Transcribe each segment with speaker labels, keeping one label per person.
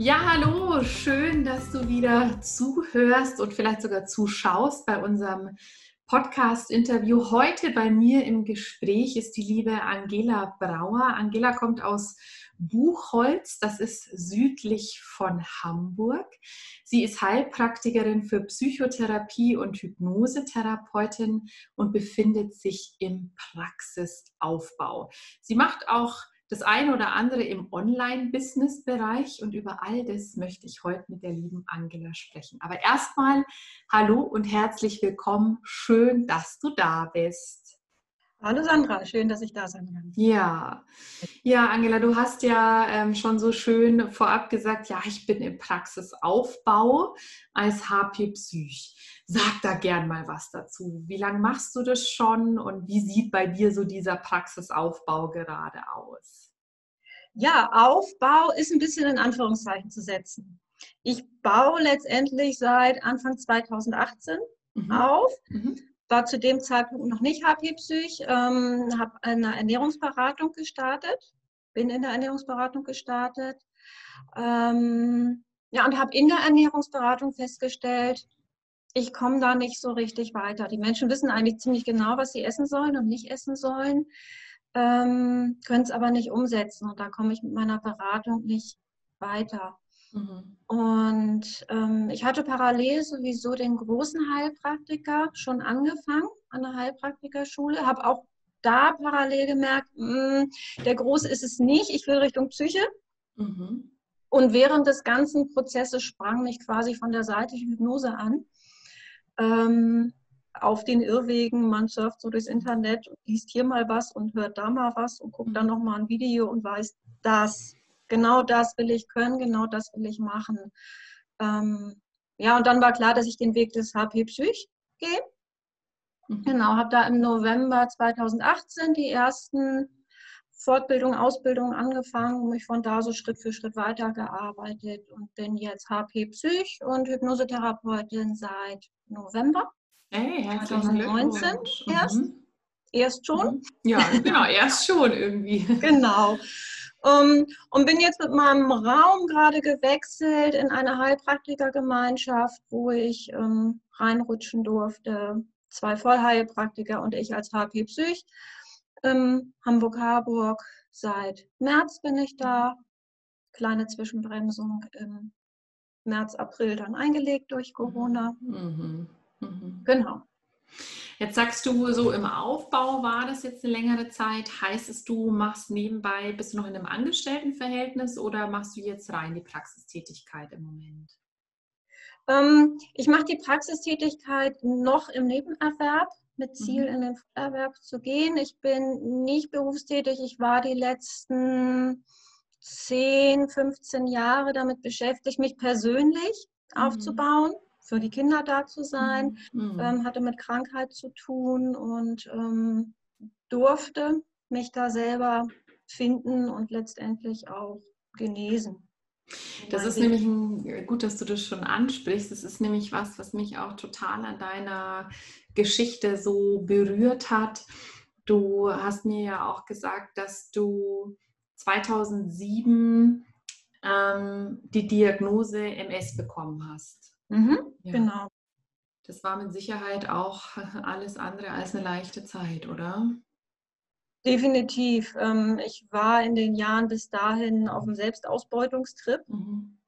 Speaker 1: Ja, hallo, schön, dass du wieder zuhörst und vielleicht sogar zuschaust bei unserem Podcast-Interview. Heute bei mir im Gespräch ist die liebe Angela Brauer. Angela kommt aus Buchholz, das ist südlich von Hamburg. Sie ist Heilpraktikerin für Psychotherapie und Hypnosetherapeutin und befindet sich im Praxisaufbau. Sie macht auch das eine oder andere im Online-Business-Bereich und über all das möchte ich heute mit der lieben Angela sprechen. Aber erstmal hallo und herzlich willkommen. Schön, dass du da bist.
Speaker 2: Hallo Sandra, schön, dass ich da sein kann.
Speaker 1: Ja, ja, Angela, du hast ja ähm, schon so schön vorab gesagt, ja, ich bin im Praxisaufbau als HP Psych. Sag da gern mal was dazu. Wie lange machst du das schon und wie sieht bei dir so dieser Praxisaufbau gerade aus?
Speaker 2: Ja, Aufbau ist ein bisschen in Anführungszeichen zu setzen. Ich baue letztendlich seit Anfang 2018 mhm. auf. Mhm. War zu dem Zeitpunkt noch nicht HP-Psych, ähm, habe eine Ernährungsberatung gestartet, bin in der Ernährungsberatung gestartet. Ähm, ja, und habe in der Ernährungsberatung festgestellt, ich komme da nicht so richtig weiter. Die Menschen wissen eigentlich ziemlich genau, was sie essen sollen und nicht essen sollen, ähm, können es aber nicht umsetzen. Und da komme ich mit meiner Beratung nicht weiter. Mhm. Und ähm, ich hatte parallel sowieso den großen Heilpraktiker schon angefangen an der Heilpraktikerschule, habe auch da parallel gemerkt, mh, hm, der Große ist es nicht, ich will Richtung Psyche. Mhm. Und während des ganzen Prozesses sprang mich quasi von der Seite Hypnose an ähm, auf den Irrwegen. Man surft so durchs Internet liest hier mal was und hört da mal was und guckt dann mhm. nochmal ein Video und weiß, das, genau das will ich können, genau das will ich machen. Ähm, ja, und dann war klar, dass ich den Weg des HP Psych gehe. Mhm. Genau, habe da im November 2018 die ersten Fortbildung, Ausbildung angefangen und mich von da so Schritt für Schritt weitergearbeitet und bin jetzt HP Psych und Hypnosetherapeutin seit November
Speaker 1: hey, 2019
Speaker 2: erst. Mhm. Erst schon? Mhm.
Speaker 1: Ja, genau, erst schon irgendwie.
Speaker 2: genau. Um, und bin jetzt mit meinem Raum gerade gewechselt in eine Heilpraktikergemeinschaft, wo ich ähm, reinrutschen durfte. Zwei Vollheilpraktiker und ich als HP Psych. Ähm, Hamburg-Harburg. Seit März bin ich da. Kleine Zwischenbremsung im März, April dann eingelegt durch Corona. Mhm.
Speaker 1: Mhm. Genau. Jetzt sagst du, so im Aufbau war das jetzt eine längere Zeit. Heißt es, du machst nebenbei, bist du noch in einem Angestelltenverhältnis oder machst du jetzt rein die Praxistätigkeit im Moment?
Speaker 2: Ähm, ich mache die Praxistätigkeit noch im Nebenerwerb mit Ziel mhm. in den Erwerb zu gehen. Ich bin nicht berufstätig. Ich war die letzten 10, 15 Jahre damit beschäftigt, mich persönlich mhm. aufzubauen, für die Kinder da zu sein, mhm. mhm. ähm, hatte mit Krankheit zu tun und ähm, durfte mich da selber finden und letztendlich auch genesen.
Speaker 1: Das ist nämlich ein, gut, dass du das schon ansprichst. Das ist nämlich was, was mich auch total an deiner Geschichte so berührt hat. Du hast mir ja auch gesagt, dass du 2007 ähm, die Diagnose MS bekommen hast.
Speaker 2: Mhm, ja. Genau.
Speaker 1: Das war mit Sicherheit auch alles andere als eine leichte Zeit, oder?
Speaker 2: Definitiv. Ähm, ich war in den Jahren bis dahin auf dem Selbstausbeutungstrip. Mhm.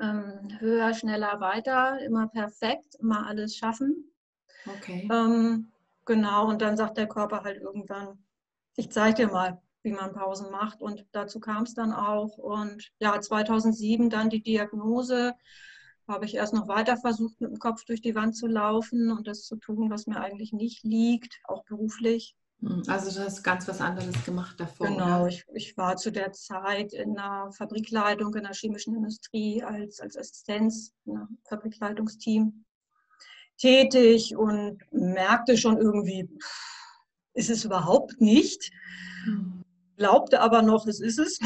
Speaker 2: Ähm, höher, schneller, weiter, immer perfekt, immer alles schaffen. Okay. Ähm, genau, und dann sagt der Körper halt irgendwann, ich zeige dir mal, wie man Pausen macht. Und dazu kam es dann auch. Und ja, 2007 dann die Diagnose, habe ich erst noch weiter versucht, mit dem Kopf durch die Wand zu laufen und das zu tun, was mir eigentlich nicht liegt, auch beruflich.
Speaker 1: Hm, also du hast ganz was anderes gemacht davor.
Speaker 2: Genau, ich, ich, war zu der Zeit in einer Fabrikleitung in der chemischen Industrie als, als Assistenz in einem Fabrikleitungsteam tätig und merkte schon irgendwie, ist es überhaupt nicht. Hm. Glaubte aber noch, es ist es.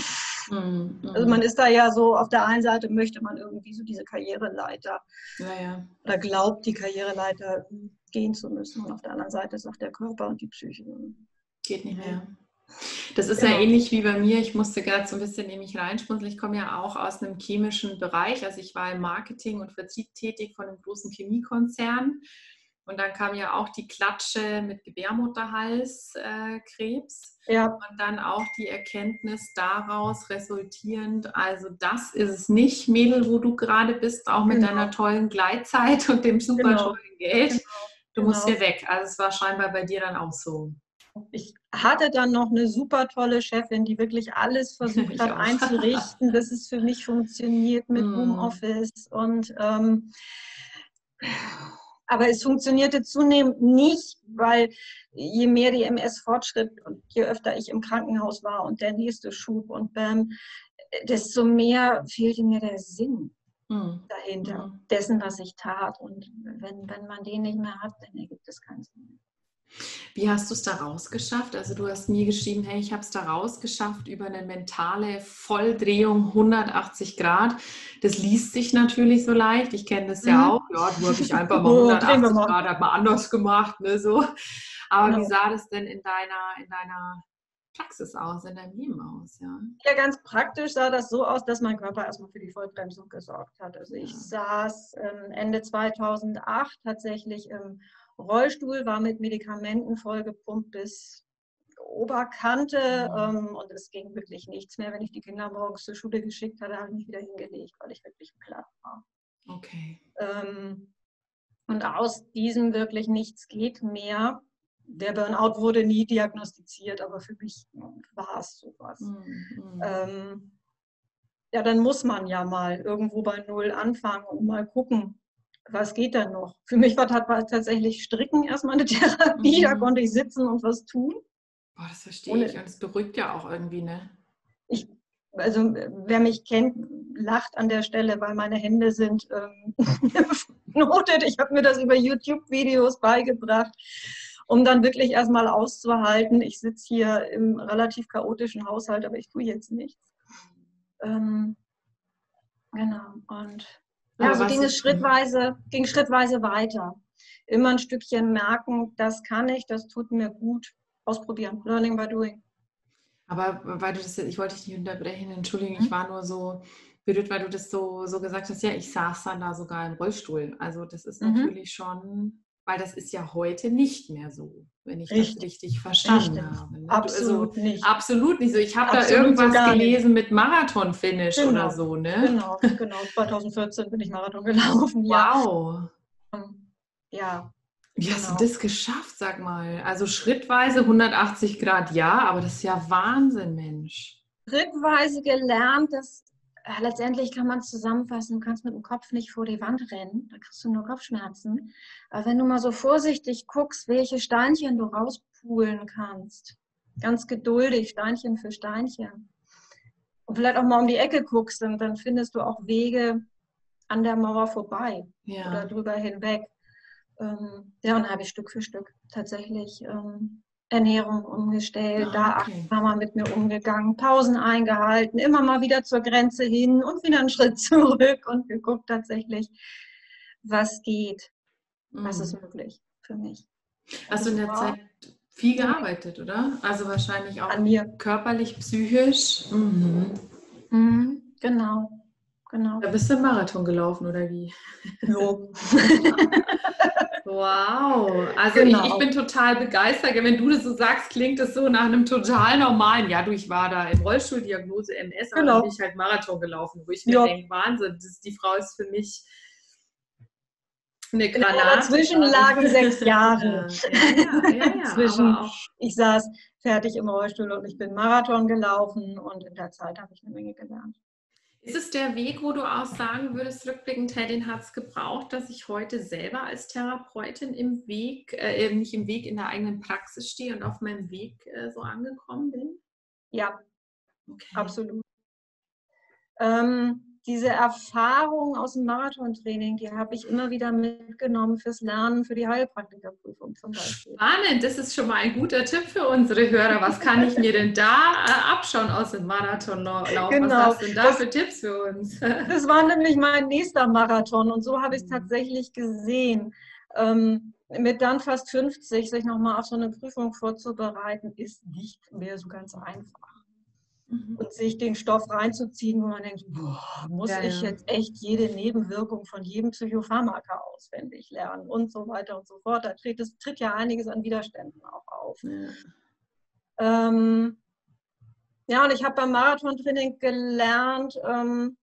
Speaker 2: Mhm. Also man ist da ja so, auf der einen Seite möchte man irgendwie so diese Karriereleiter ja, ja. oder glaubt, die Karriereleiter gehen zu müssen. Und auf der anderen Seite sagt der Körper und die Psyche.
Speaker 1: Geht nicht mehr. Das ist genau. ja ähnlich wie bei mir. Ich musste gerade so ein bisschen nämlich reinspunzeln. Ich komme ja auch aus einem chemischen Bereich. Also ich war im Marketing und Vertrieb tätig von einem großen Chemiekonzern. Und dann kam ja auch die Klatsche mit Gebärmutterhalskrebs. Äh, ja. Und dann auch die Erkenntnis daraus resultierend, also das ist es nicht, Mädel, wo du gerade bist, auch mit genau. deiner tollen Gleitzeit und dem super genau. tollen Geld. Genau. Du musst genau. hier weg. Also es war scheinbar bei dir dann auch so.
Speaker 2: Ich hatte dann noch eine super tolle Chefin, die wirklich alles versucht hat einzurichten, dass es für mich funktioniert mit mm. Homeoffice und ähm, aber es funktionierte zunehmend nicht, weil je mehr die MS fortschritt und je öfter ich im Krankenhaus war und der nächste Schub und bam, desto mehr fehlte mir der Sinn mhm. dahinter, mhm. dessen, was ich tat. Und wenn, wenn man den nicht mehr hat, dann ergibt es keinen Sinn mehr.
Speaker 1: Wie hast du es da rausgeschafft? Also du hast mir geschrieben, hey, ich habe es da rausgeschafft über eine mentale Volldrehung 180 Grad. Das liest sich natürlich so leicht. Ich kenne das ja mhm. auch. Ja, du hast ich einfach mal 180 oh, Grad hat mal anders gemacht. Ne, so. Aber genau. wie sah das denn in deiner, in deiner Praxis aus, in deinem Leben aus? Ja?
Speaker 2: ja, ganz praktisch sah das so aus, dass mein Körper erstmal für die Vollbremsung gesorgt hat. Also ich ja. saß ähm, Ende 2008 tatsächlich im Rollstuhl, war mit Medikamenten vollgepumpt bis Oberkante mhm. ähm, und es ging wirklich nichts mehr. Wenn ich die Kinder morgens zur Schule geschickt hatte, habe ich mich wieder hingelegt, weil ich wirklich platt war.
Speaker 1: Okay.
Speaker 2: Ähm, und aus diesem wirklich nichts geht mehr. Der Burnout wurde nie diagnostiziert, aber für mich war es sowas. Mhm. Ähm, ja, dann muss man ja mal irgendwo bei Null anfangen und mal gucken, was geht da noch? Für mich war, tatsächlich Stricken erstmal eine Therapie, mhm. da konnte ich sitzen und was tun.
Speaker 1: Boah, das verstehe Ohne, ich und es beruhigt ja auch irgendwie, ne?
Speaker 2: Ich, also wer mich kennt, lacht an der Stelle, weil meine Hände sind ähm, notet. Ich habe mir das über YouTube-Videos beigebracht, um dann wirklich erstmal auszuhalten. Ich sitze hier im relativ chaotischen Haushalt, aber ich tue jetzt nichts. Ähm, genau, und ja, so ging es schrittweise, ging schrittweise weiter. Immer ein Stückchen merken, das kann ich, das tut mir gut. Ausprobieren. Learning by doing.
Speaker 1: Aber weil du das, ich wollte dich nicht unterbrechen, entschuldigen, ich mhm. war nur so berührt, weil du das so, so gesagt hast, ja, ich saß dann da sogar im Rollstuhl. Also das ist mhm. natürlich schon, weil das ist ja heute nicht mehr so, wenn ich richtig. das richtig verstanden richtig. habe.
Speaker 2: Ne? Absolut also, nicht.
Speaker 1: Absolut nicht so. Ich habe da irgendwas gelesen mit Marathon-Finish genau. oder so, ne?
Speaker 2: Genau, genau. 2014 bin ich Marathon gelaufen.
Speaker 1: Wow.
Speaker 2: Ja.
Speaker 1: Wie hast genau. du das geschafft, sag mal? Also schrittweise 180 Grad, ja, aber das ist ja Wahnsinn, Mensch.
Speaker 2: Schrittweise gelernt, dass letztendlich kann man es zusammenfassen, du kannst mit dem Kopf nicht vor die Wand rennen, da kriegst du nur Kopfschmerzen. Aber wenn du mal so vorsichtig guckst, welche Steinchen du rauspulen kannst, ganz geduldig, Steinchen für Steinchen, und vielleicht auch mal um die Ecke guckst, dann, dann findest du auch Wege an der Mauer vorbei ja. oder drüber hinweg. Ähm, ja, und habe ich Stück für Stück tatsächlich ähm, Ernährung umgestellt, ah, okay. da war mit mir umgegangen, Pausen eingehalten, immer mal wieder zur Grenze hin und wieder einen Schritt zurück und geguckt tatsächlich, was geht, mhm. was ist möglich für mich.
Speaker 1: Hast du in der war, Zeit viel gearbeitet, oder? Also wahrscheinlich auch an mir. körperlich, psychisch.
Speaker 2: Mhm. Mhm, genau, genau.
Speaker 1: Da bist du Marathon gelaufen, oder wie?
Speaker 2: Jo.
Speaker 1: Wow, also genau. ich, ich, bin total begeistert. Wenn du das so sagst, klingt das so nach einem total normalen. Ja, du, ich war da im Rollstuhl, Diagnose MS, aber genau. bin ich halt Marathon gelaufen, wo ich mir ja. denke, Wahnsinn, das, die Frau ist für mich eine Granate. Ja,
Speaker 2: dazwischen lagen sechs Jahre. Ja, ja, ja, Zwischen, ich saß fertig im Rollstuhl und ich bin Marathon gelaufen und in der Zeit habe ich eine Menge gelernt.
Speaker 1: Ist es der Weg, wo du auch sagen würdest, rückblickend, hey, den hat es gebraucht, dass ich heute selber als Therapeutin im Weg, äh, nicht im Weg, in der eigenen Praxis stehe und auf meinem Weg äh, so angekommen bin?
Speaker 2: Ja, okay. absolut. Ähm, diese Erfahrung aus dem Marathontraining, die habe ich immer wieder mitgenommen fürs Lernen für die Heilpraktikerprüfung zum Beispiel.
Speaker 1: Spannend, das ist schon mal ein guter Tipp für unsere Hörer. Was kann ich mir denn da äh, abschauen aus dem Marathonlauf? Genau. Was hast du denn da das, für Tipps für uns?
Speaker 2: das war nämlich mein nächster Marathon und so habe ich es tatsächlich gesehen. Ähm, mit dann fast 50 sich nochmal auf so eine Prüfung vorzubereiten, ist nicht mehr so ganz einfach mhm. und sich den Stoff reinzuziehen, wo man denkt, boah, muss ja, ich ja. jetzt echt jede Nebenwirkung von jedem Psychopharmaka auswendig lernen und so weiter und so fort. Da tritt, es tritt ja einiges an Widerständen auch auf. Ja, ähm, ja und ich habe beim Marathon-Training gelernt, ähm,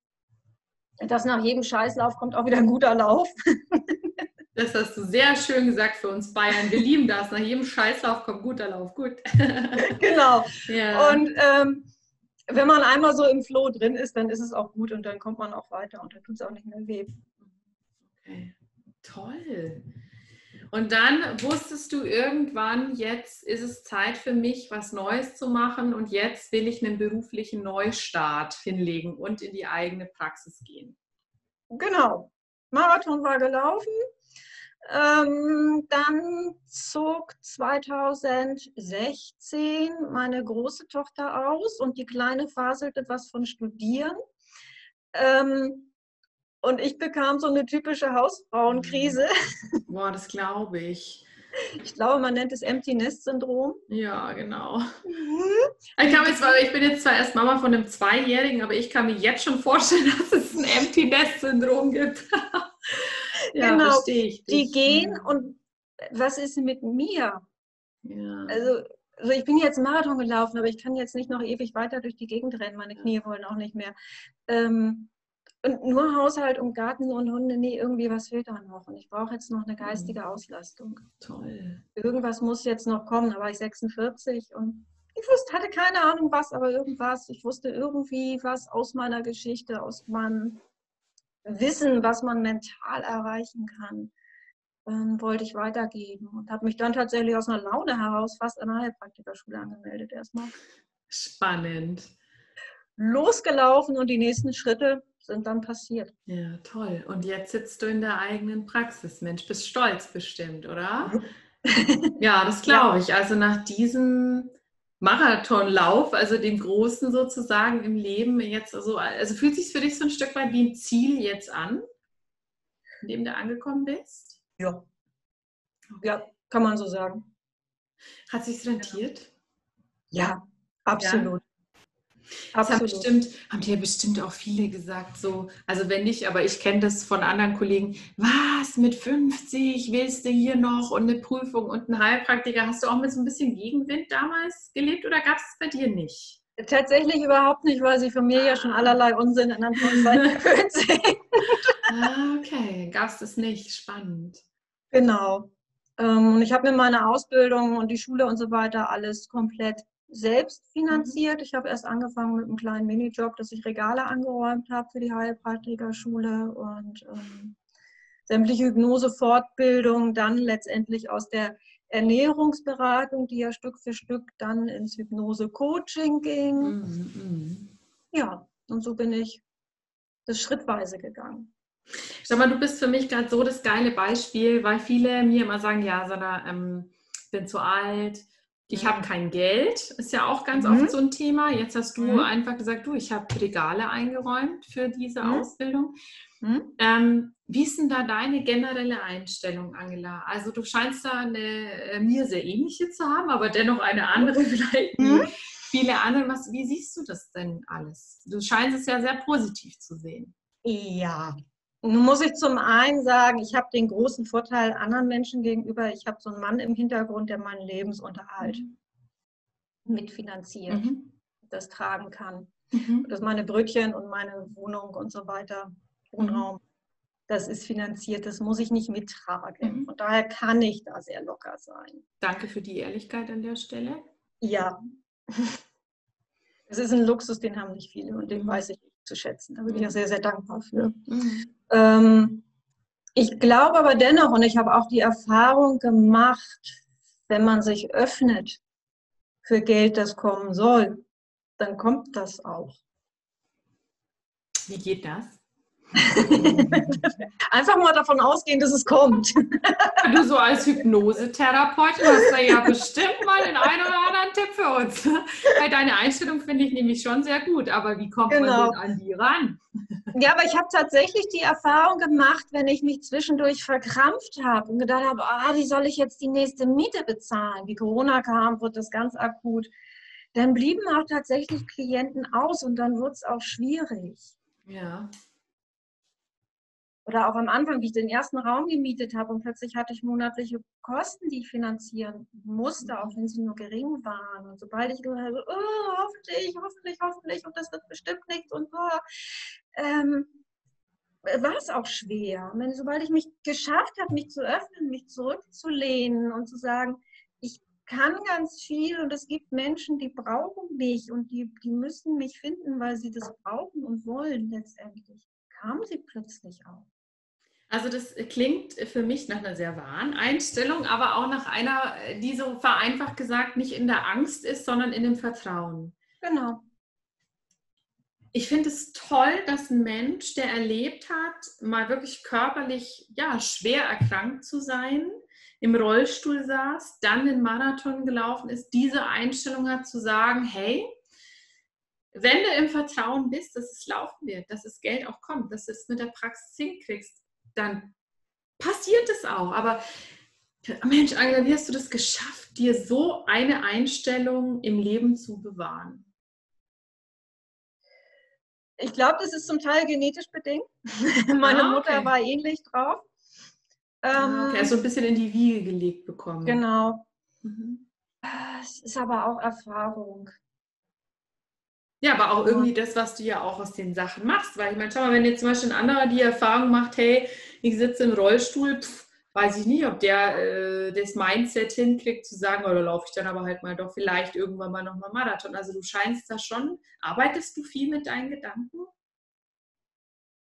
Speaker 2: dass nach jedem Scheißlauf kommt auch wieder ein guter Lauf.
Speaker 1: Das hast du sehr schön gesagt für uns Bayern. Wir lieben das. Nach jedem Scheißlauf kommt guter Lauf. Gut.
Speaker 2: Genau. Ja. Und ähm, wenn man einmal so im Flow drin ist, dann ist es auch gut und dann kommt man auch weiter und dann tut es auch nicht mehr weh.
Speaker 1: Okay, toll. Und dann wusstest du irgendwann, jetzt ist es Zeit für mich, was Neues zu machen und jetzt will ich einen beruflichen Neustart hinlegen und in die eigene Praxis gehen.
Speaker 2: Genau. Marathon war gelaufen. Ähm, dann zog 2016 meine große Tochter aus und die Kleine faselte was von Studieren. Ähm, und ich bekam so eine typische Hausfrauenkrise.
Speaker 1: Boah, das glaube ich.
Speaker 2: Ich glaube, man nennt es Empty Nest Syndrom.
Speaker 1: Ja, genau. Mhm. Ich, kann jetzt, ich bin jetzt zwar erst Mama von einem Zweijährigen, aber ich kann mir jetzt schon vorstellen, dass es ein Empty Nest Syndrom gibt.
Speaker 2: Ja, genau. verstehe ich. Dich. Die gehen und was ist mit mir? Ja. Also, also ich bin jetzt Marathon gelaufen, aber ich kann jetzt nicht noch ewig weiter durch die Gegend rennen. Meine Knie wollen auch nicht mehr. Ähm, und nur Haushalt und Garten und Hunde, nee, irgendwie was fehlt da noch. Und ich brauche jetzt noch eine geistige Auslastung.
Speaker 1: Toll.
Speaker 2: Irgendwas muss jetzt noch kommen. Da war ich 46 und ich wusste, hatte keine Ahnung was, aber irgendwas. Ich wusste irgendwie was aus meiner Geschichte, aus meinem Wissen, was man mental erreichen kann, ähm, wollte ich weitergeben und habe mich dann tatsächlich aus einer Laune heraus fast an der Heilpraktikerschule angemeldet erstmal.
Speaker 1: Spannend.
Speaker 2: Losgelaufen und die nächsten Schritte sind dann passiert.
Speaker 1: Ja, toll. Und jetzt sitzt du in der eigenen Praxis. Mensch, bist stolz bestimmt, oder? ja, das glaube ich. Also nach diesem Marathonlauf, also dem Großen sozusagen im Leben jetzt, also, also fühlt sich für dich so ein Stück weit wie ein Ziel jetzt an, in dem du angekommen bist?
Speaker 2: Ja. Ja, kann man so sagen.
Speaker 1: Hat sich rentiert?
Speaker 2: Ja, absolut.
Speaker 1: Das haben, bestimmt, haben dir bestimmt auch viele gesagt, so, also wenn nicht, aber ich kenne das von anderen Kollegen, was, mit 50 willst du hier noch und eine Prüfung und einen Heilpraktiker, hast du auch mit so ein bisschen Gegenwind damals gelebt oder gab es es bei dir nicht?
Speaker 2: Tatsächlich überhaupt nicht, weil sie von mir ja schon allerlei Unsinn in Anführungszeichen gewöhnt sind.
Speaker 1: ah, okay, gab es das nicht, spannend.
Speaker 2: Genau. Ähm, und ich habe mir meine Ausbildung und die Schule und so weiter alles komplett selbst mhm. finanziert. Ich habe erst angefangen mit einem kleinen Minijob, dass ich Regale angeräumt habe für die Heilpraktikerschule und ähm, sämtliche Hypnose-Fortbildung dann letztendlich aus der Ernährungsberatung, die ja Stück für Stück dann ins Hypnose-Coaching ging. Mhm, mhm. Ja, und so bin ich das schrittweise gegangen.
Speaker 1: Sag mal, du bist für mich gerade so das geile Beispiel, weil viele mir immer sagen, ja, Sandra, ähm, ich bin zu alt, ich habe kein Geld, ist ja auch ganz mhm. oft so ein Thema. Jetzt hast du mhm. einfach gesagt, du, ich habe Regale eingeräumt für diese mhm. Ausbildung. Mhm. Ähm, wie ist denn da deine generelle Einstellung, Angela? Also du scheinst da eine äh, mir sehr ähnliche zu haben, aber dennoch eine andere vielleicht wie mhm. viele andere. Was, wie siehst du das denn alles? Du scheinst es ja sehr positiv zu sehen.
Speaker 2: Ja, nun muss ich zum einen sagen, ich habe den großen Vorteil anderen Menschen gegenüber, ich habe so einen Mann im Hintergrund, der meinen Lebensunterhalt mhm. mitfinanziert, mhm. das tragen kann. Mhm. Dass meine Brötchen und meine Wohnung und so weiter, Wohnraum, mhm. das ist finanziert, das muss ich nicht mittragen. Und mhm. daher kann ich da sehr locker sein.
Speaker 1: Danke für die Ehrlichkeit an der Stelle.
Speaker 2: Ja. Es ist ein Luxus, den haben nicht viele und den mhm. weiß ich schätzen. Da bin ich ja sehr, sehr dankbar für. Mhm. Ähm, ich glaube aber dennoch, und ich habe auch die Erfahrung gemacht, wenn man sich öffnet für Geld, das kommen soll, dann kommt das auch.
Speaker 1: Wie geht das?
Speaker 2: Einfach mal davon ausgehen, dass es kommt.
Speaker 1: Du so als Hypnosetherapeutin hast da ja bestimmt mal den einen oder anderen Tipp für uns. Weil deine Einstellung finde ich nämlich schon sehr gut, aber wie kommt genau. man an die ran?
Speaker 2: Ja, aber ich habe tatsächlich die Erfahrung gemacht, wenn ich mich zwischendurch verkrampft habe und gedacht habe, ah, wie soll ich jetzt die nächste Miete bezahlen? Wie Corona kam, wird das ganz akut. Dann blieben auch tatsächlich Klienten aus und dann wurde es auch schwierig.
Speaker 1: Ja.
Speaker 2: Oder auch am Anfang, wie ich den ersten Raum gemietet habe und plötzlich hatte ich monatliche Kosten, die ich finanzieren musste, auch wenn sie nur gering waren. Und sobald ich gesagt habe, oh, hoffentlich, hoffentlich, hoffentlich und das wird bestimmt nichts und oh, ähm, war es auch schwer. Wenn, sobald ich mich geschafft habe, mich zu öffnen, mich zurückzulehnen und zu sagen, ich kann ganz viel und es gibt Menschen, die brauchen mich und die, die müssen mich finden, weil sie das brauchen und wollen letztendlich kam sie plötzlich auch?
Speaker 1: Also das klingt für mich nach einer sehr wahren Einstellung, aber auch nach einer, die so vereinfacht gesagt nicht in der Angst ist, sondern in dem Vertrauen.
Speaker 2: Genau.
Speaker 1: Ich finde es toll, dass ein Mensch, der erlebt hat, mal wirklich körperlich ja, schwer erkrankt zu sein, im Rollstuhl saß, dann den Marathon gelaufen ist, diese Einstellung hat zu sagen, hey, wenn du im Vertrauen bist, dass es laufen wird, dass das Geld auch kommt, dass du es mit der Praxis hinkriegst, dann passiert es auch. Aber Mensch, Angela, wie hast du das geschafft, dir so eine Einstellung im Leben zu bewahren?
Speaker 2: Ich glaube, das ist zum Teil genetisch bedingt. Meine ah, okay. Mutter war ähnlich drauf.
Speaker 1: Ah, okay, also ein bisschen in die Wiege gelegt bekommen.
Speaker 2: Genau. Mhm. Es ist aber auch Erfahrung.
Speaker 1: Ja, aber auch irgendwie das, was du ja auch aus den Sachen machst. Weil ich meine, schau mal, wenn jetzt zum Beispiel ein anderer die Erfahrung macht, hey, ich sitze im Rollstuhl, pff, weiß ich nicht, ob der äh, das Mindset hinkriegt, zu sagen, oder laufe ich dann aber halt mal doch vielleicht irgendwann mal nochmal Marathon. Also du scheinst da schon, arbeitest du viel mit deinen Gedanken?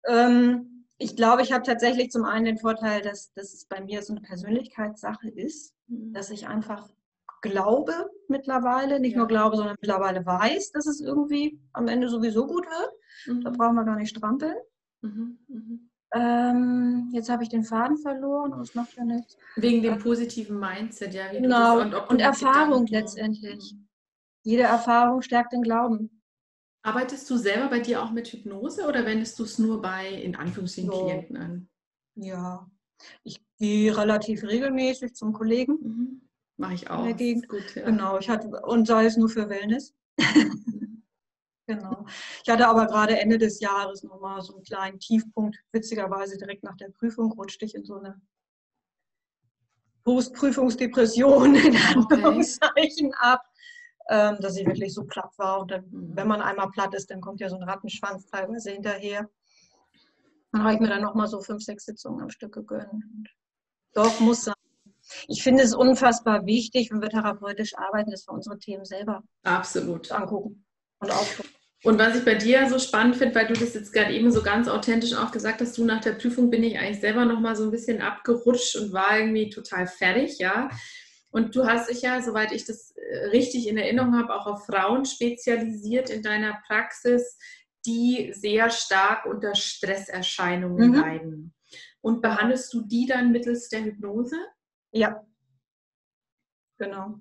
Speaker 2: Ähm, ich glaube, ich habe tatsächlich zum einen den Vorteil, dass, dass es bei mir so eine Persönlichkeitssache ist, mhm. dass ich einfach glaube mittlerweile, nicht ja. nur glaube, sondern mittlerweile weiß, dass es irgendwie am Ende sowieso gut wird. Mhm. Da brauchen wir gar nicht strampeln. Mhm. Mhm. Ähm, jetzt habe ich den Faden verloren, aber es macht ja nichts.
Speaker 1: Wegen dem positiven Mindset, ja.
Speaker 2: genau, und, und Erfahrung letztendlich. Mhm. Jede Erfahrung stärkt den Glauben.
Speaker 1: Arbeitest du selber bei dir auch mit Hypnose oder wendest du es nur bei, in Anführungsstrichen, so. Klienten an?
Speaker 2: Ja, ich gehe relativ regelmäßig zum Kollegen.
Speaker 1: Mache ich auch.
Speaker 2: Gut, ja. Genau, ich hatte, und sei es nur für Wellness. genau. Ich hatte aber gerade Ende des Jahres nochmal so einen kleinen Tiefpunkt. Witzigerweise direkt nach der Prüfung rutschte ich in so eine Postprüfungsdepression in Anführungszeichen okay. ab, ähm, dass ich wirklich so platt war. Und dann, mhm. wenn man einmal platt ist, dann kommt ja so ein Rattenschwanz teilweise hinterher. Dann habe ich mir dann nochmal so fünf, sechs Sitzungen am Stück gegönnt. Doch, muss sein ich finde es unfassbar wichtig, wenn wir therapeutisch arbeiten, dass wir unsere Themen selber
Speaker 1: Absolut.
Speaker 2: angucken und aufgucken.
Speaker 1: Und was ich bei dir so spannend finde, weil du das jetzt gerade eben so ganz authentisch auch gesagt hast, du nach der Prüfung bin ich eigentlich selber noch mal so ein bisschen abgerutscht und war irgendwie total fertig, ja. Und du hast dich ja, soweit ich das äh, richtig in Erinnerung habe, auch auf Frauen spezialisiert in deiner Praxis, die sehr stark unter Stresserscheinungen mhm. leiden. Und behandelst du die dann mittels der Hypnose?
Speaker 2: Ja, genau.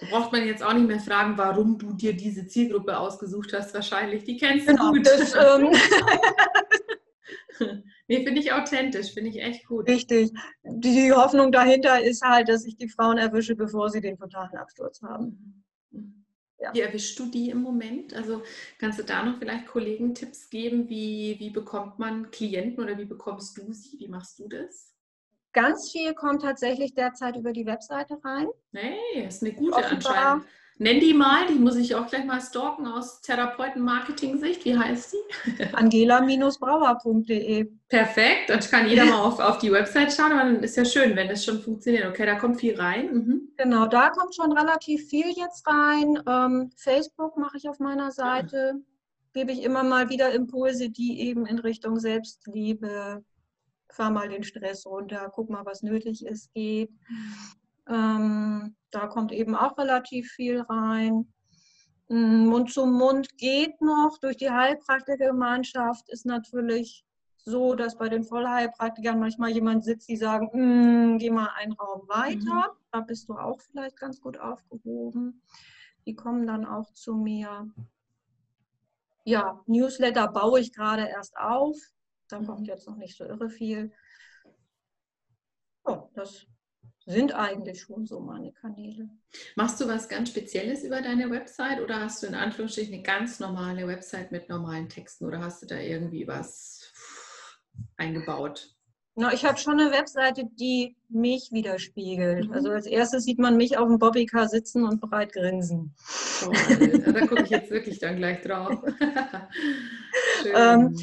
Speaker 1: Da braucht man jetzt auch nicht mehr fragen, warum du dir diese Zielgruppe ausgesucht hast. Wahrscheinlich, die kennst
Speaker 2: du
Speaker 1: genau,
Speaker 2: gut. Das, ähm
Speaker 1: nee, finde ich authentisch, finde ich echt gut.
Speaker 2: Richtig. Die Hoffnung dahinter ist halt, dass ich die Frauen erwische, bevor sie den totalen Absturz haben.
Speaker 1: Ja. Wie erwischst du die im Moment? Also kannst du da noch vielleicht Kollegen Tipps geben, wie, wie bekommt man Klienten oder wie bekommst du sie? Wie machst du das?
Speaker 2: Ganz viel kommt tatsächlich derzeit über die Webseite rein.
Speaker 1: Hey, ist eine gute Offenbar. anscheinend. Nenn die mal, die muss ich auch gleich mal stalken aus Therapeuten-Marketing-Sicht. Wie heißt die?
Speaker 2: Angela-brauer.de.
Speaker 1: Perfekt, dann kann jeder mal auf, auf die Website schauen, aber dann ist ja schön, wenn das schon funktioniert. Okay, da kommt viel rein. Mhm.
Speaker 2: Genau, da kommt schon relativ viel jetzt rein. Ähm, Facebook mache ich auf meiner Seite. gebe ich immer mal wieder Impulse, die eben in Richtung Selbstliebe, fahr mal den Stress runter, guck mal, was nötig ist, geht. Ähm, da kommt eben auch relativ viel rein. Mm, Mund zu Mund geht noch. Durch die Heilpraktikergemeinschaft ist natürlich so, dass bei den Vollheilpraktikern manchmal jemand sitzt, die sagen, mm, geh mal einen Raum weiter. Mhm. Da bist du auch vielleicht ganz gut aufgehoben. Die kommen dann auch zu mir. Ja, Newsletter baue ich gerade erst auf. Da mhm. kommt jetzt noch nicht so irre viel. Oh, das sind eigentlich schon so meine Kanäle.
Speaker 1: Machst du was ganz Spezielles über deine Website oder hast du in Anführungsstrichen eine ganz normale Website mit normalen Texten oder hast du da irgendwie was eingebaut?
Speaker 2: Na, ich habe schon eine Webseite, die mich widerspiegelt. Mhm. Also als erstes sieht man mich auf dem Bobbycar sitzen und breit grinsen.
Speaker 1: Toll. da gucke ich jetzt wirklich dann gleich drauf.
Speaker 2: ähm,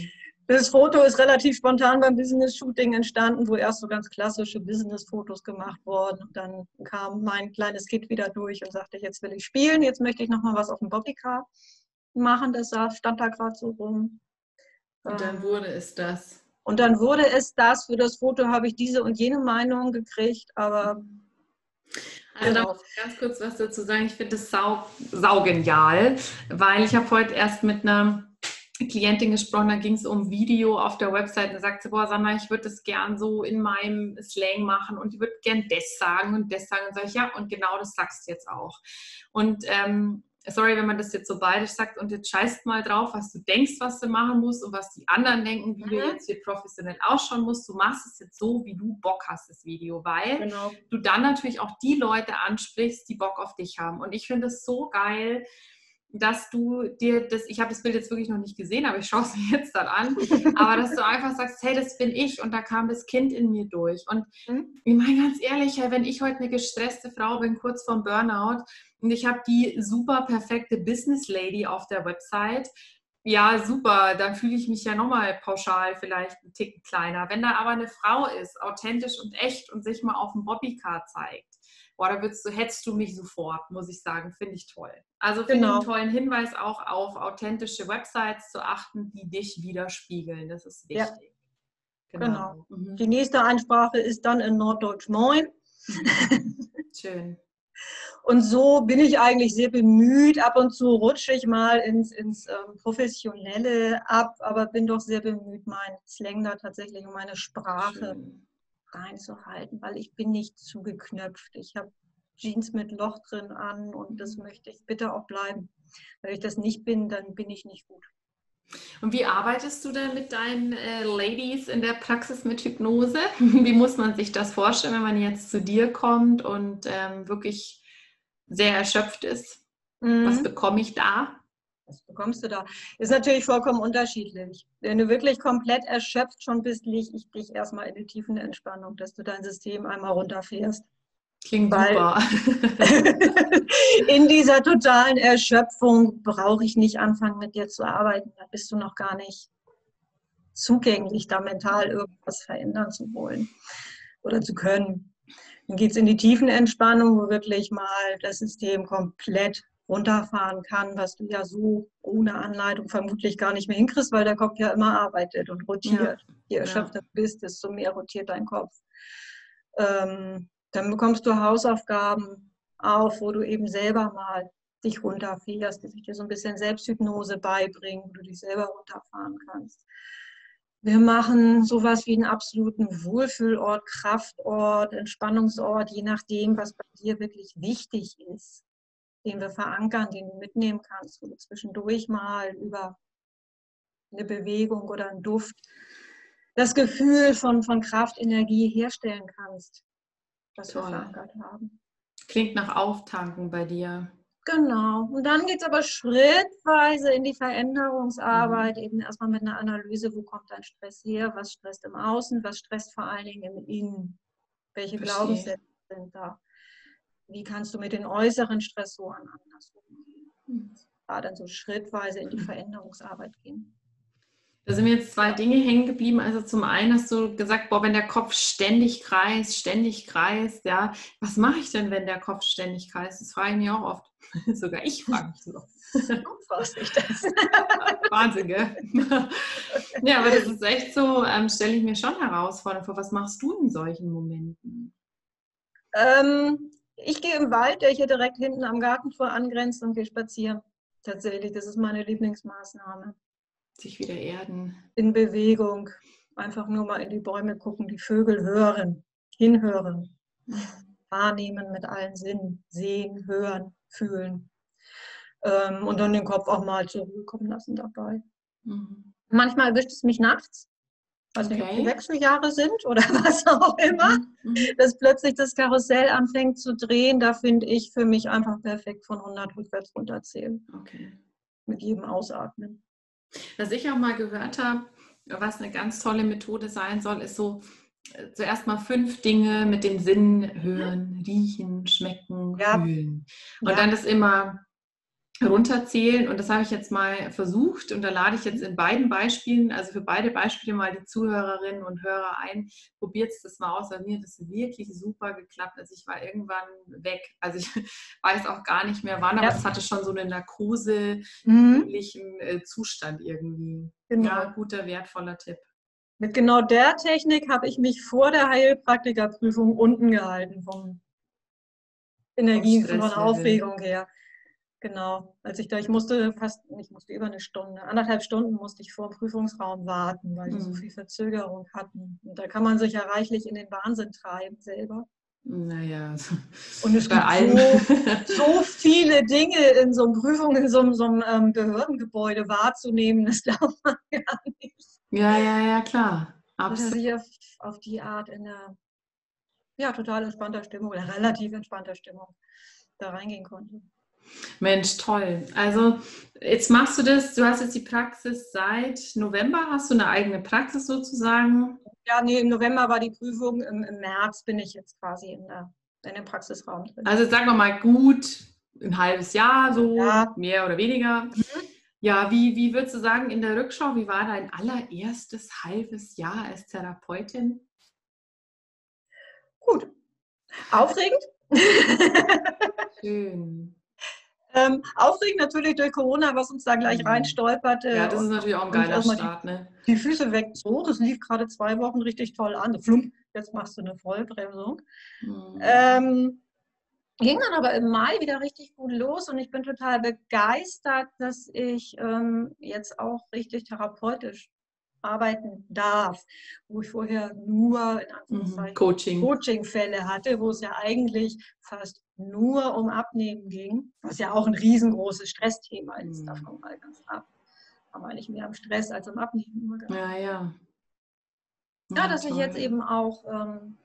Speaker 2: das Foto ist relativ spontan beim Business-Shooting entstanden, wo erst so ganz klassische Business-Fotos gemacht wurden. Und dann kam mein kleines Kind wieder durch und sagte, jetzt will ich spielen, jetzt möchte ich nochmal was auf dem Bobbycar machen. Das stand da gerade so rum.
Speaker 1: Und dann ähm, wurde es das.
Speaker 2: Und dann wurde es das. Für das Foto habe ich diese und jene Meinung gekriegt, aber.
Speaker 1: Also genau. ganz kurz was dazu sagen. Ich finde das sau, sau genial, weil ich habe heute erst mit einer Klientin gesprochen, da ging es um Video auf der Website und sagte, boah, Sandra, ich würde das gern so in meinem Slang machen und ich würde gern das sagen und das sagen. Und sage ich, ja, und genau das sagst du jetzt auch. Und ähm, sorry, wenn man das jetzt so beides sagt und jetzt scheißt mal drauf, was du denkst, was du machen musst und was die anderen denken, wie mhm. du jetzt hier professionell ausschauen musst. Du machst es jetzt so, wie du Bock hast, das Video, weil genau. du dann natürlich auch die Leute ansprichst, die Bock auf dich haben. Und ich finde es so geil, dass du dir das, ich habe das Bild jetzt wirklich noch nicht gesehen, aber ich schaue es mir jetzt dann an, aber dass du einfach sagst, hey, das bin ich und da kam das Kind in mir durch. Und mhm. ich meine ganz ehrlich, wenn ich heute eine gestresste Frau bin, kurz vorm Burnout, und ich habe die super perfekte Business Lady auf der Website, ja, super, dann fühle ich mich ja nochmal pauschal vielleicht einen Ticken kleiner. Wenn da aber eine Frau ist, authentisch und echt und sich mal auf dem Bobbycar zeigt, boah, da würdest du, hättest du mich sofort, muss ich sagen, finde ich toll. Also finde genau. ich einen tollen Hinweis auch auf authentische Websites zu achten, die dich widerspiegeln. Das ist wichtig.
Speaker 2: Ja. Genau. genau. Mhm. Die nächste Ansprache ist dann in Norddeutsch Moin.
Speaker 1: Schön.
Speaker 2: Und so bin ich eigentlich sehr bemüht. Ab und zu rutsche ich mal ins, ins ähm, Professionelle ab, aber bin doch sehr bemüht, mein Slang da tatsächlich und meine Sprache Schön reinzuhalten, weil ich bin nicht zugeknöpft. Ich habe Jeans mit Loch drin an und das möchte ich bitte auch bleiben. Wenn ich das nicht bin, dann bin ich nicht gut.
Speaker 1: Und wie arbeitest du denn mit deinen äh, Ladies in der Praxis mit Hypnose? Wie muss man sich das vorstellen, wenn man jetzt zu dir kommt und ähm, wirklich sehr erschöpft ist? Mhm. Was bekomme ich da?
Speaker 2: Was bekommst du da? Ist natürlich vollkommen unterschiedlich. Wenn du wirklich komplett erschöpft schon bist, lege ich dich erstmal in die tiefen Entspannung, dass du dein System einmal runterfährst.
Speaker 1: Klingt Weil super.
Speaker 2: in dieser totalen Erschöpfung brauche ich nicht anfangen, mit dir zu arbeiten. Da bist du noch gar nicht zugänglich, da mental irgendwas verändern zu wollen oder zu können. Dann geht es in die tiefen Entspannung, wo wirklich mal das System komplett runterfahren kann, was du ja so ohne Anleitung vermutlich gar nicht mehr hinkriegst, weil der Kopf ja immer arbeitet und rotiert. Ja. Je erschöpfter du bist, desto mehr rotiert dein Kopf. Ähm, dann bekommst du Hausaufgaben auf, wo du eben selber mal dich runterfährst, die sich dir so ein bisschen Selbsthypnose beibringen, wo du dich selber runterfahren kannst. Wir machen sowas wie einen absoluten Wohlfühlort, Kraftort, Entspannungsort, je nachdem, was bei dir wirklich wichtig ist den wir verankern, den du mitnehmen kannst, wo du zwischendurch mal über eine Bewegung oder einen Duft das Gefühl von, von Kraft, Energie herstellen kannst, was Toll. wir verankert haben.
Speaker 1: Klingt nach Auftanken bei dir.
Speaker 2: Genau. Und dann geht es aber schrittweise in die Veränderungsarbeit, mhm. eben erstmal mit einer Analyse, wo kommt dein Stress her, was stresst im Außen, was stresst vor allen Dingen im Innen, welche Verstehe. Glaubenssätze sind da wie kannst du mit den äußeren Stressoren anders umgehen. Da dann so schrittweise in die Veränderungsarbeit gehen.
Speaker 1: Da sind mir jetzt zwei Dinge hängen geblieben. Also zum einen hast du gesagt, boah, wenn der Kopf ständig kreist, ständig kreist, ja, was mache ich denn, wenn der Kopf ständig kreist? Das frage ich mich auch oft. Sogar ich frage mich so. Du fragst dich das. Wahnsinn, gell? ja, aber das ist echt so, ähm, stelle ich mir schon herausfordernd vor. Was machst du in solchen Momenten?
Speaker 2: Ähm, ich gehe im Wald, der hier direkt hinten am Gartentor angrenzt und gehe spazieren. Tatsächlich, das ist meine Lieblingsmaßnahme.
Speaker 1: Sich wieder erden.
Speaker 2: In Bewegung. Einfach nur mal in die Bäume gucken, die Vögel hören, hinhören, wahrnehmen mit allen Sinnen, sehen, hören, fühlen. Ähm, und dann den Kopf auch mal zur Ruhe kommen lassen dabei. Mhm. Manchmal erwischt es mich nachts, weiß okay. nicht, Wechseljahre sind oder was auch immer, mhm. mhm. dass plötzlich das Karussell anfängt zu drehen. Da finde ich für mich einfach perfekt von 100 rückwärts runterzählen. Okay. Mit jedem Ausatmen.
Speaker 1: Was ich auch mal gehört habe, was eine ganz tolle Methode sein soll, ist so äh, zuerst mal fünf Dinge mit dem Sinn hören, riechen, schmecken, ja. fühlen. Und ja. dann das immer runterzählen. Und das habe ich jetzt mal versucht. Und da lade ich jetzt in beiden Beispielen, also für beide Beispiele mal die Zuhörerinnen und Hörer ein. Probiert es das mal aus. Bei mir hat das wirklich super geklappt. Also ich war irgendwann weg. Also ich weiß auch gar nicht mehr wann, aber es hatte schon so einen narkose-ähnlichen mhm. Äh, Zustand irgendwie. Genau. Ja, guter, wertvoller Tipp.
Speaker 2: Mit genau der Technik habe ich mich vor der Heilpraktikerprüfung unten gehalten vom Energie, von der Aufregung her. Genau, als ich da, ich musste fast, ich musste über eine Stunde, anderthalb Stunden musste ich vor dem Prüfungsraum warten, weil die so mhm. viel Verzögerung hatten. Und da kann man sich ja reichlich in den Wahnsinn treiben selber.
Speaker 1: Naja,
Speaker 2: und es gibt so, so, viele Dinge in so einem Prüfung, in so einem, so einem ähm, Behördengebäude wahrzunehmen, das glaubt man gar nicht.
Speaker 1: Ja, ja, ja, klar.
Speaker 2: Absolut. Dass ich auf, auf die Art in einer ja, total entspannter Stimmung oder relativ entspannter Stimmung da reingehen konnte.
Speaker 1: Mensch, toll. Also jetzt machst du das, du hast jetzt die Praxis seit November, hast du eine eigene Praxis sozusagen?
Speaker 2: Ja, nee, im November war die Prüfung, im, im März bin ich jetzt quasi in, der, in dem Praxisraum drin.
Speaker 1: Also sagen wir mal gut ein halbes Jahr, so ja. mehr oder weniger. Mhm. Ja, wie, wie würdest du sagen in der Rückschau, wie war dein allererstes halbes Jahr als Therapeutin?
Speaker 2: Gut. Aufregend.
Speaker 1: Schön.
Speaker 2: Ähm, aufregend natürlich durch Corona, was uns da gleich mhm. reinstolperte.
Speaker 1: Ja, das ist natürlich auch ein geiler Start. Ne?
Speaker 2: Die, Füße weg so, das lief gerade zwei Wochen richtig toll an. Flump, jetzt machst du eine Vollbremsung. Mhm. Ähm, ging dann aber im Mai wieder richtig gut los und ich bin total begeistert, dass ich ähm, jetzt auch richtig therapeutisch arbeiten darf, wo ich vorher nur in
Speaker 1: mhm. Coaching.
Speaker 2: Coaching-Fälle hatte, wo es ja eigentlich fast nur um Abnehmen ging, was ja auch ein riesengroßes Stressthema ist, mhm. davon mal ganz ab. Aber eigentlich mehr am Stress als am Abnehmen.
Speaker 1: Ja, ja.
Speaker 2: Ja, dass toll. ich jetzt eben auch ähm,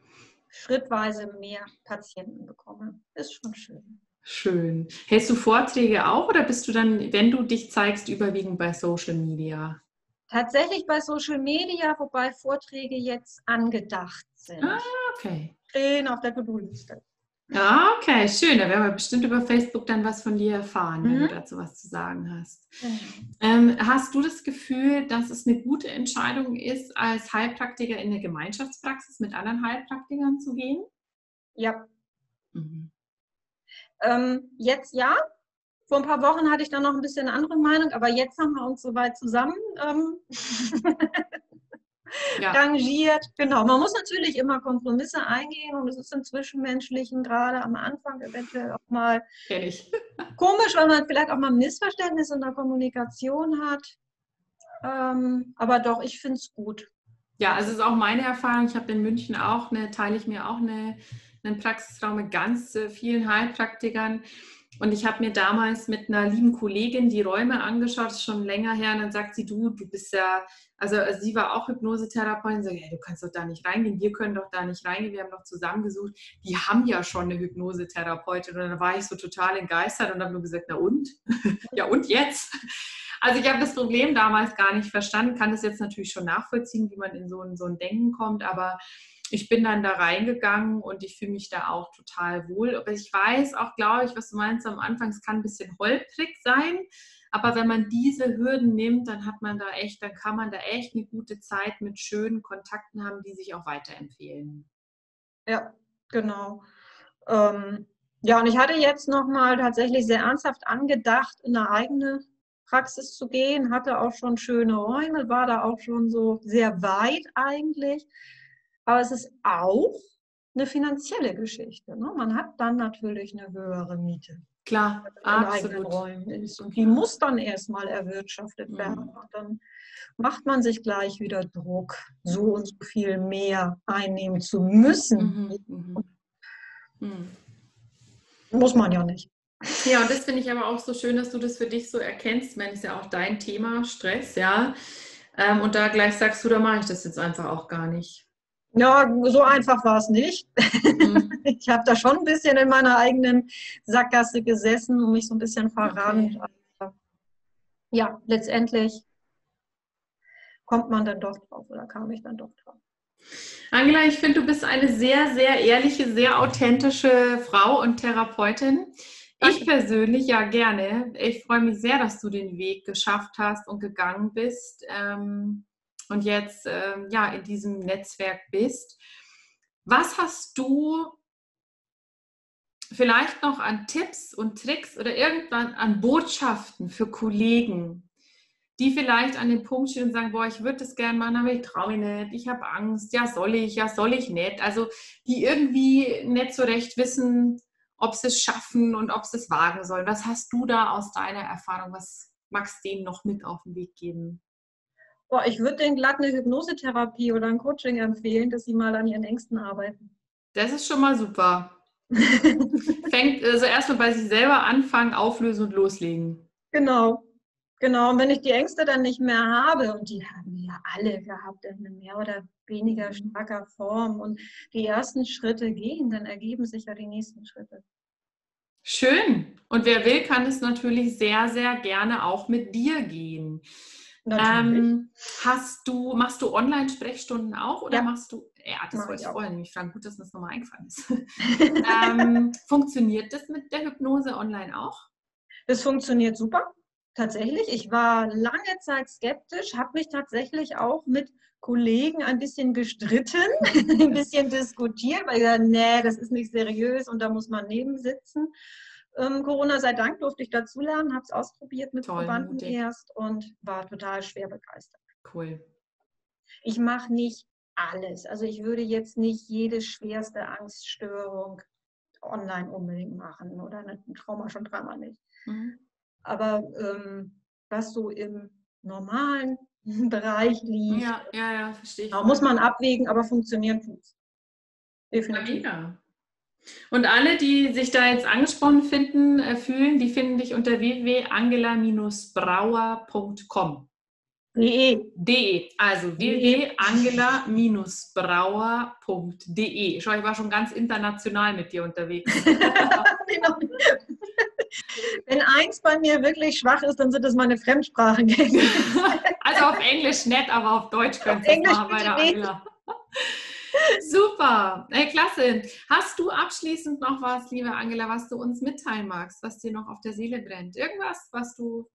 Speaker 2: schrittweise mehr Patienten bekomme, ist schon schön.
Speaker 1: Schön. Hältst du Vorträge auch oder bist du dann, wenn du dich zeigst, überwiegend bei Social Media?
Speaker 2: Tatsächlich bei Social Media, wobei Vorträge jetzt angedacht sind.
Speaker 1: Ah, okay.
Speaker 2: Stehen auf der To-Do-Liste.
Speaker 1: Ah, okay, schön. Da werden wir bestimmt über Facebook dann was von dir erfahren, mhm. wenn du mhm. dazu was zu sagen hast. Mhm. Ähm, hast du das Gefühl, dass es eine gute Entscheidung ist, als Heilpraktiker in eine Gemeinschaftspraxis mit anderen Heilpraktikern zu gehen?
Speaker 2: Ja. Mhm. Ähm, jetzt ja, vor ein paar Wochen hatte ich da noch ein bisschen eine andere Meinung, aber jetzt haben wir uns soweit zusammen ähm, ja. rangiert. Genau, man muss natürlich immer Kompromisse eingehen und es ist im Zwischenmenschlichen gerade am Anfang eventuell auch mal komisch, weil man vielleicht auch mal Missverständnisse in der Kommunikation hat. Ähm, aber doch, ich finde es gut.
Speaker 1: Ja, also es ist auch meine Erfahrung. Ich habe in München auch eine, teile ich mir auch eine, einen Praxisraum mit ganz äh, vielen Heilpraktikern. Und ich habe mir damals mit einer lieben Kollegin die Räume angeschaut, das ist schon länger her, und dann sagt sie, du, du bist ja, also sie war auch Hypnosetherapeutin, sagt, hey, du kannst doch da nicht reingehen, wir können doch da nicht reingehen, wir haben doch zusammengesucht, die haben ja schon eine Hypnosetherapeutin. Und dann war ich so total entgeistert und habe nur gesagt, na und? ja und jetzt? Also ich habe das Problem damals gar nicht verstanden, kann das jetzt natürlich schon nachvollziehen, wie man in so ein, so ein Denken kommt, aber ich bin dann da reingegangen und ich fühle mich da auch total wohl. Aber ich weiß auch, glaube ich, was du meinst am Anfang, es kann ein bisschen holprig sein. Aber wenn man diese Hürden nimmt, dann hat man da echt, dann kann man da echt eine gute Zeit mit schönen Kontakten haben, die sich auch weiterempfehlen.
Speaker 2: Ja, genau. Ähm, ja, und ich hatte jetzt nochmal tatsächlich sehr ernsthaft angedacht, in eine eigene Praxis zu gehen, hatte auch schon schöne Räume, war da auch schon so sehr weit eigentlich. Aber es ist auch eine finanzielle Geschichte. Ne? Man hat dann natürlich eine höhere Miete.
Speaker 1: Klar, absolut.
Speaker 2: Räumen ist. Und die muss dann erstmal erwirtschaftet mhm. werden. Und dann macht man sich gleich wieder Druck, so und so viel mehr einnehmen zu müssen. Mhm. Mhm. mhm. Muss man ja nicht.
Speaker 1: Ja, und das finde ich aber auch so schön, dass du das für dich so erkennst. Meine, ist ja auch dein Thema, Stress, ja. Ähm, und da gleich sagst du, da mache ich das jetzt einfach auch gar nicht.
Speaker 2: Ja, so einfach war es nicht. Mhm. Ich habe da schon ein bisschen in meiner eigenen Sackgasse gesessen und mich so ein bisschen verrannt. Okay. Ja, letztendlich kommt man dann doch drauf oder kam ich dann doch drauf.
Speaker 1: Angela, ich finde, du bist eine sehr, sehr ehrliche, sehr authentische Frau und Therapeutin. Ich persönlich ja gerne. Ich freue mich sehr, dass du den Weg geschafft hast und gegangen bist ähm, und jetzt ähm, ja in diesem Netzwerk bist. Was hast du vielleicht noch an Tipps und Tricks oder irgendwann an Botschaften für Kollegen, die vielleicht an dem Punkt stehen und sagen, boah, ich würde das gerne machen, aber ich traue mich nicht, ich habe Angst, ja soll ich, ja soll ich nicht. Also die irgendwie nicht so recht wissen, ob sie es schaffen und ob sie es wagen sollen. Was hast du da aus deiner Erfahrung? Was magst du denen noch mit auf den Weg geben?
Speaker 2: Boah, ich würde denen glatt eine Hypnosetherapie oder ein Coaching empfehlen, dass sie mal an ihren Ängsten arbeiten.
Speaker 1: Das ist schon mal super. Fängt also erstmal bei sich selber anfangen, auflösen und loslegen.
Speaker 2: Genau. Genau, und wenn ich die Ängste dann nicht mehr habe, und die haben wir ja alle gehabt in mehr oder weniger mhm. starker Form, und die ersten Schritte gehen, dann ergeben sich ja die nächsten Schritte.
Speaker 1: Schön. Und wer will, kann es natürlich sehr, sehr gerne auch mit dir gehen. Ähm, hast du, machst du Online-Sprechstunden auch oder ja. machst du, ja, das Mach wollte ich vorher nämlich fragen, gut, dass mir das nochmal eingefallen ist. ähm, funktioniert das mit der Hypnose online auch?
Speaker 2: Das funktioniert super tatsächlich. Ich war lange Zeit skeptisch, habe mich tatsächlich auch mit Kollegen ein bisschen gestritten, ein bisschen diskutiert, weil ich gesagt, nee, das ist nicht seriös und da muss man nebensitzen. Ähm, Corona sei Dank durfte ich dazulernen, habe es ausprobiert mit Toll, Probanden mutig. erst und war total schwer begeistert.
Speaker 1: Cool.
Speaker 2: Ich mache nicht alles. Also ich würde jetzt nicht jede schwerste Angststörung online unbedingt machen oder ein Trauma schon dreimal nicht. Mhm. Aber ähm, was so im normalen Bereich liegt,
Speaker 1: ja, ja, ja, verstehe ich.
Speaker 2: Muss man abwägen, aber funktionieren tut es.
Speaker 1: Definitiv. Ja, und alle, die sich da jetzt angesprochen finden, äh, fühlen, die finden dich unter www.angela-brauer.com. De. De. Also www.angela-brauer.de. Schau, ich war schon ganz international mit dir unterwegs.
Speaker 2: Wenn eins bei mir wirklich schwach ist, dann sind das meine Fremdsprachen.
Speaker 1: also auf Englisch nett, aber auf Deutsch könntest du machen bei der Angela. Super, hey, klasse. Hast du abschließend noch was, liebe Angela, was du uns mitteilen magst, was dir noch auf der Seele brennt? Irgendwas, was du.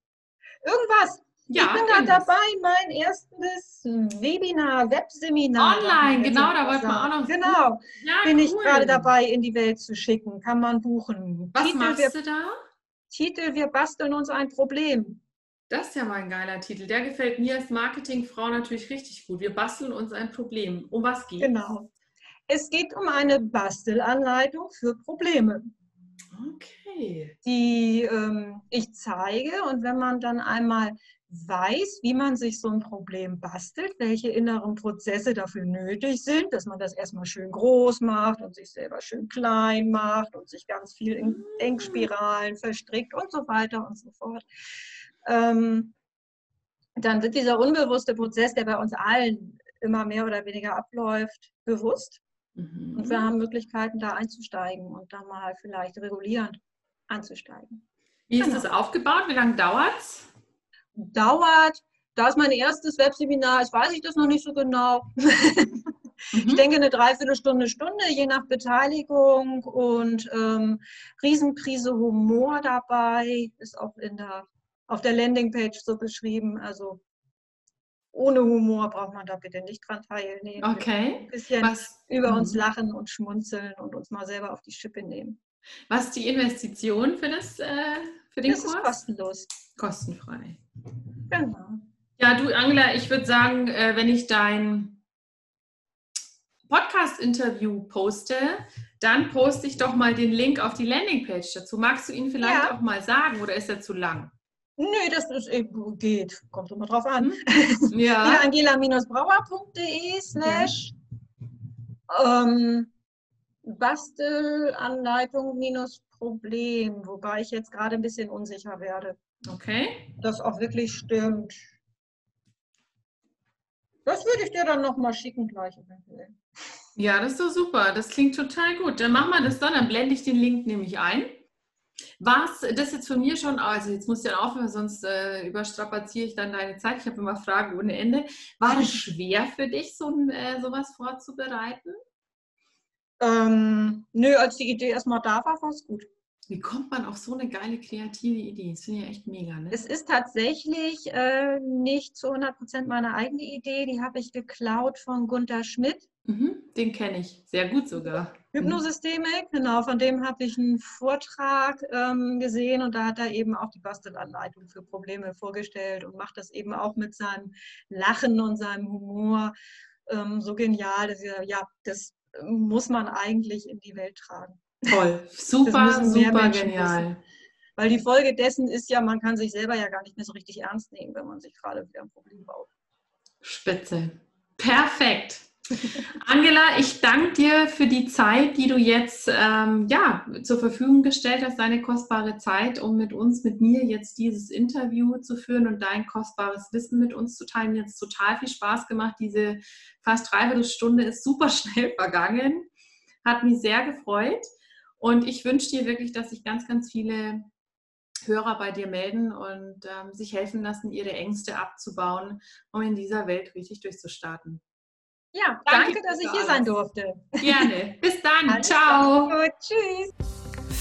Speaker 2: Irgendwas. Ja, ich bin gerade dabei, mein erstes Webinar, Webseminar.
Speaker 1: Online, genau, da wollten wir auch noch.
Speaker 2: Genau, ja, bin cool. ich gerade dabei, in die Welt zu schicken. Kann man buchen.
Speaker 1: Was Titel, machst wir, du da?
Speaker 2: Titel, wir basteln uns ein Problem.
Speaker 1: Das ist ja mal ein geiler Titel. Der gefällt mir als Marketingfrau natürlich richtig gut. Wir basteln uns ein Problem. Um was geht
Speaker 2: es? Genau. Es geht um eine Bastelanleitung für Probleme.
Speaker 1: Okay.
Speaker 2: Die ähm, ich zeige und wenn man dann einmal weiß, wie man sich so ein Problem bastelt, welche inneren Prozesse dafür nötig sind, dass man das erstmal schön groß macht und sich selber schön klein macht und sich ganz viel in ah. Denkspiralen verstrickt und so weiter und so fort. Ähm, dann wird dieser unbewusste Prozess, der bei uns allen immer mehr oder weniger abläuft, bewusst. Mhm. Und wir haben Möglichkeiten, da einzusteigen und da mal vielleicht regulierend anzusteigen.
Speaker 1: Wie ist genau. das aufgebaut? Wie lange dauert es?
Speaker 2: dauert. Da ist mein erstes Webseminar, jetzt weiß ich das noch nicht so genau. Mhm. Ich denke eine Dreiviertelstunde, Stunde, je nach Beteiligung und ähm, Riesenprise Humor dabei, ist auch in der auf der Landingpage so beschrieben. Also ohne Humor braucht man da bitte nicht dran teilnehmen.
Speaker 1: Okay.
Speaker 2: Ein bisschen Was? über uns mhm. lachen und schmunzeln und uns mal selber auf die Schippe nehmen.
Speaker 1: Was ist die Investition für, das, äh, für den
Speaker 2: das
Speaker 1: Kurs?
Speaker 2: Das ist kostenlos.
Speaker 1: Kostenfrei.
Speaker 2: Genau.
Speaker 1: Ja, du Angela, ich würde sagen, äh, wenn ich dein Podcast-Interview poste, dann poste ich doch mal den Link auf die Landingpage dazu. Magst du ihn vielleicht ja. auch mal sagen oder ist er zu lang?
Speaker 2: Nö, das ist, geht. Kommt immer drauf an.
Speaker 1: Hm? Ja.
Speaker 2: angela-brauer.de slash ähm, Bastelanleitung minus Problem, wobei ich jetzt gerade ein bisschen unsicher werde.
Speaker 1: Okay.
Speaker 2: Das auch wirklich stimmt. Das würde ich dir dann nochmal schicken gleich eventuell.
Speaker 1: Ja, das ist doch super. Das klingt total gut. Dann machen wir das dann. Dann blende ich den Link nämlich ein. Was, das jetzt von mir schon, also jetzt musst du ja aufhören, sonst äh, überstrapaziere ich dann deine Zeit. Ich habe immer Fragen ohne Ende. War es schwer für dich, so äh, sowas vorzubereiten?
Speaker 2: Ähm, nö, als die Idee erstmal da war, war es gut.
Speaker 1: Wie kommt man auf so eine geile kreative Idee? Das finde ich echt mega. Ne?
Speaker 2: Es ist tatsächlich äh, nicht zu 100 Prozent meine eigene Idee. Die habe ich geklaut von Gunther Schmidt.
Speaker 1: Mhm, den kenne ich sehr gut sogar.
Speaker 2: Hypnosystemik, genau, von dem habe ich einen Vortrag ähm, gesehen und da hat er eben auch die Bastelanleitung für Probleme vorgestellt und macht das eben auch mit seinem Lachen und seinem Humor ähm, so genial, dass er, ja, das muss man eigentlich in die Welt tragen.
Speaker 1: Toll, super, super genial. Wissen.
Speaker 2: Weil die Folge dessen ist ja, man kann sich selber ja gar nicht mehr so richtig ernst nehmen, wenn man sich gerade wieder ein Problem baut.
Speaker 1: Spitze. Perfekt. Angela, ich danke dir für die Zeit, die du jetzt ähm, ja, zur Verfügung gestellt hast, deine kostbare Zeit, um mit uns, mit mir jetzt dieses Interview zu führen und dein kostbares Wissen mit uns zu teilen. Mir hat es total viel Spaß gemacht. Diese fast dreiviertel Stunde ist super schnell vergangen. Hat mich sehr gefreut. Und ich wünsche dir wirklich, dass sich ganz, ganz viele Hörer bei dir melden und ähm, sich helfen lassen, ihre Ängste abzubauen, um in dieser Welt richtig durchzustarten.
Speaker 2: Ja, danke, danke dass ich hier sein durfte.
Speaker 1: Gerne. Bis dann. Alles Ciao.
Speaker 2: Gut. Tschüss.